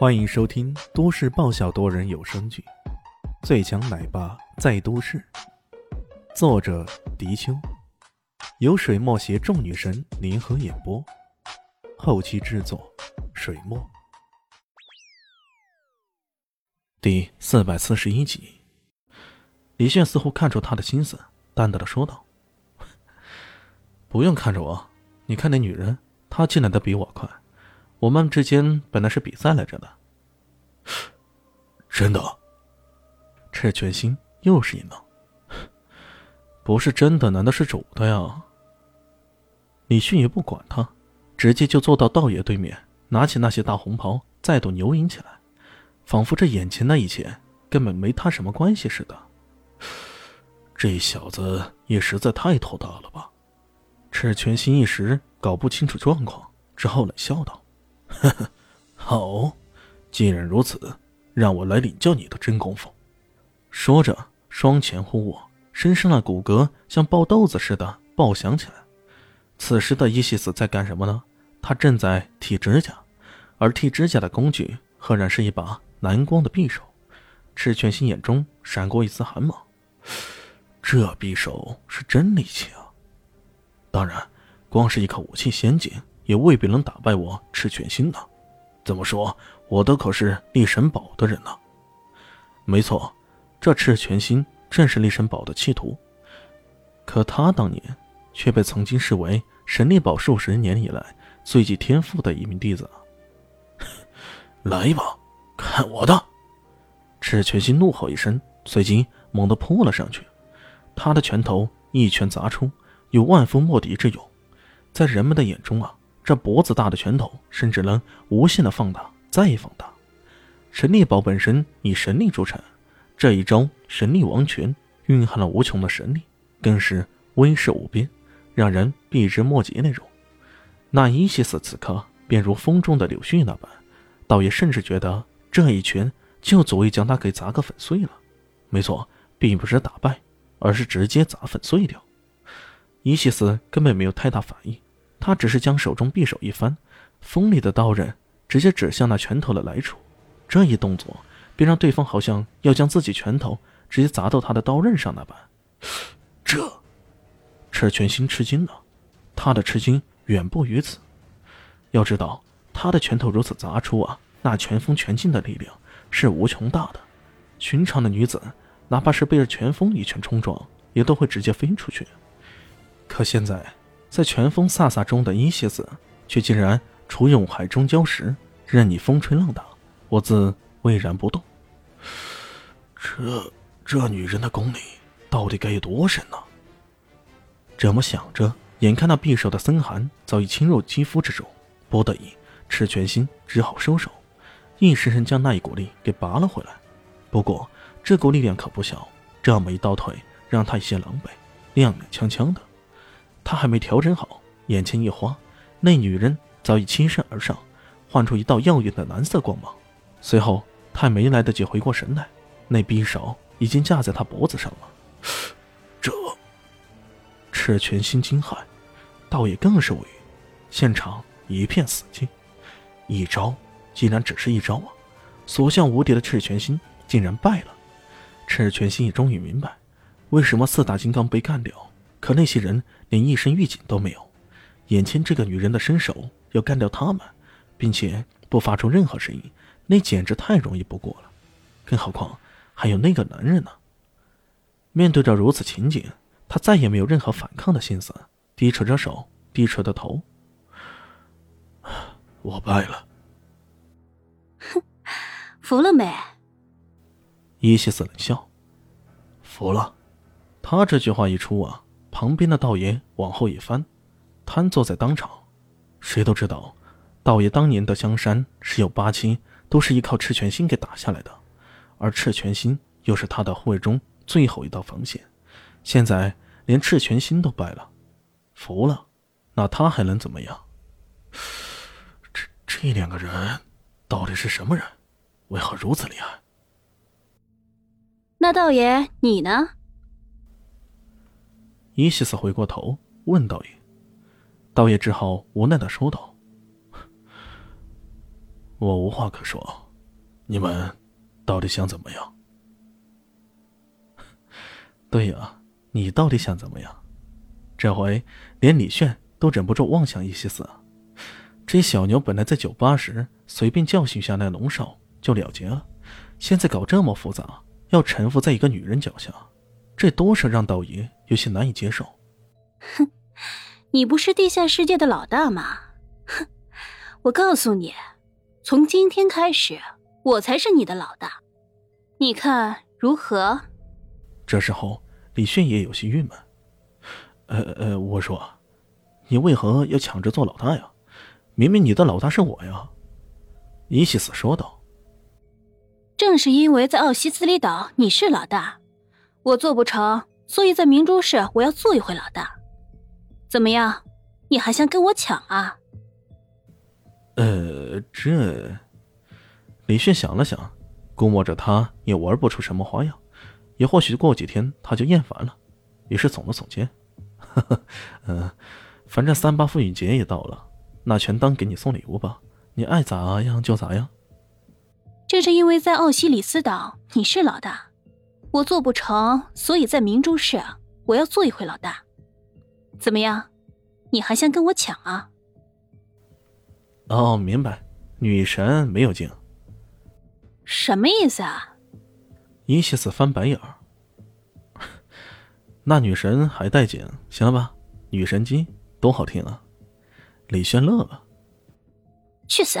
欢迎收听都市爆笑多人有声剧《最强奶爸在都市》，作者：迪秋，由水墨携众女神联合演播，后期制作：水墨。第四百四十一集，李炫似乎看出他的心思，淡淡的说道：“ 不用看着我，你看那女人，她进来的比我快。”我们之间本来是比赛来着的，真的。赤泉心又是一愣，不是真的，难道是主的呀？李迅也不管他，直接就坐到道爷对面，拿起那些大红袍，再度牛饮起来，仿佛这眼前的一切根本没他什么关系似的。这小子也实在太头大了吧？赤泉心一时搞不清楚状况，只好冷笑道。呵呵，好，既然如此，让我来领教你的真功夫。说着，双拳互握，身上的骨骼像爆豆子似的爆响起来。此时的伊西斯在干什么呢？他正在剃指甲，而剃指甲的工具赫然是一把蓝光的匕首。赤犬心眼中闪过一丝寒芒，这匕首是真利器啊！当然，光是一口武器先进。也未必能打败我赤泉心呢。怎么说，我的可是立神堡的人呢？没错，这赤泉心正是立神堡的弃徒。可他当年却被曾经视为神力堡数十年以来最具天赋的一名弟子。来吧，看我的！赤泉心怒吼一声，随即猛地扑了上去。他的拳头一拳砸出，有万夫莫敌之勇。在人们的眼中啊。这脖子大的拳头，甚至能无限的放大，再放大。神力宝本身以神力著称，这一招神力王拳蕴含了无穷的神力，更是威势无边，让人避之莫及那种。那伊西斯此刻便如风中的柳絮那般，倒也甚至觉得这一拳就足以将他给砸个粉碎了。没错，并不是打败，而是直接砸粉碎掉。伊西斯根本没有太大反应。他只是将手中匕首一翻，锋利的刀刃直接指向那拳头的来处。这一动作便让对方好像要将自己拳头直接砸到他的刀刃上那般。这，赤泉心吃惊了。他的吃惊远不于此。要知道，他的拳头如此砸出啊，那拳风拳劲的力量是无穷大的。寻常的女子，哪怕是被这拳风一拳冲撞，也都会直接飞出去。可现在。在拳风飒飒中的伊西斯，却竟然处勇海中礁石，任你风吹浪打，我自巍然不动。这这女人的功力到底该有多深呢？这么想着，眼看那匕首的森寒早已侵入肌肤之中，不得已，赤泉心只好收手，硬生生将那一股力给拔了回来。不过这股力量可不小，这么一刀腿，让他有些狼狈，踉踉跄跄的。他还没调整好，眼前一花，那女人早已倾身而上，唤出一道耀眼的蓝色光芒。随后，他还没来得及回过神来，那匕首已经架在他脖子上了。这，赤泉心惊骇，倒也更是无语。现场一片死寂。一招，竟然只是一招啊！所向无敌的赤泉心竟然败了。赤泉心也终于明白，为什么四大金刚被干掉。可那些人连一身预警都没有，眼前这个女人的身手要干掉他们，并且不发出任何声音，那简直太容易不过了。更何况还有那个男人呢？面对着如此情景，他再也没有任何反抗的心思，低垂着手，低垂着头。我败了。哼，服了没？伊西斯冷笑。服了。他这句话一出啊。旁边的道爷往后一翻，瘫坐在当场。谁都知道，道爷当年的江山十有八七都是依靠赤泉心给打下来的，而赤泉心又是他的护卫中最后一道防线。现在连赤泉心都败了，服了，那他还能怎么样？这这两个人到底是什么人？为何如此厉害？那道爷你呢？伊西斯回过头问道：“爷，道爷只好无奈的说道：‘我无话可说。’你们到底想怎么样？对呀，你到底想怎么样？这回连李炫都忍不住望向伊西斯。这小牛本来在酒吧时随便教训下那龙少就了结了，现在搞这么复杂，要臣服在一个女人脚下，这多少让道爷有些难以接受。哼，你不是地下世界的老大吗？哼，我告诉你，从今天开始，我才是你的老大，你看如何？这时候，李迅也有些郁闷。呃呃，我说，你为何要抢着做老大呀？明明你的老大是我呀！伊西斯说道。正是因为在奥西斯里岛你是老大，我做不成，所以在明珠市我要做一回老大。怎么样，你还想跟我抢啊？呃，这……李迅想了想，估摸着他也玩不出什么花样，也或许过几天他就厌烦了，于是耸了耸肩：“呵呵，嗯，反正三八妇女节也到了。”那全当给你送礼物吧，你爱咋样就咋样。这是因为在奥西里斯岛你是老大，我做不成，所以在明珠市我要做一回老大。怎么样，你还想跟我抢啊？哦，明白，女神没有镜。什么意思啊？伊西斯翻白眼儿。那女神还带劲，行了吧？女神机多好听啊！李轩乐了，去死！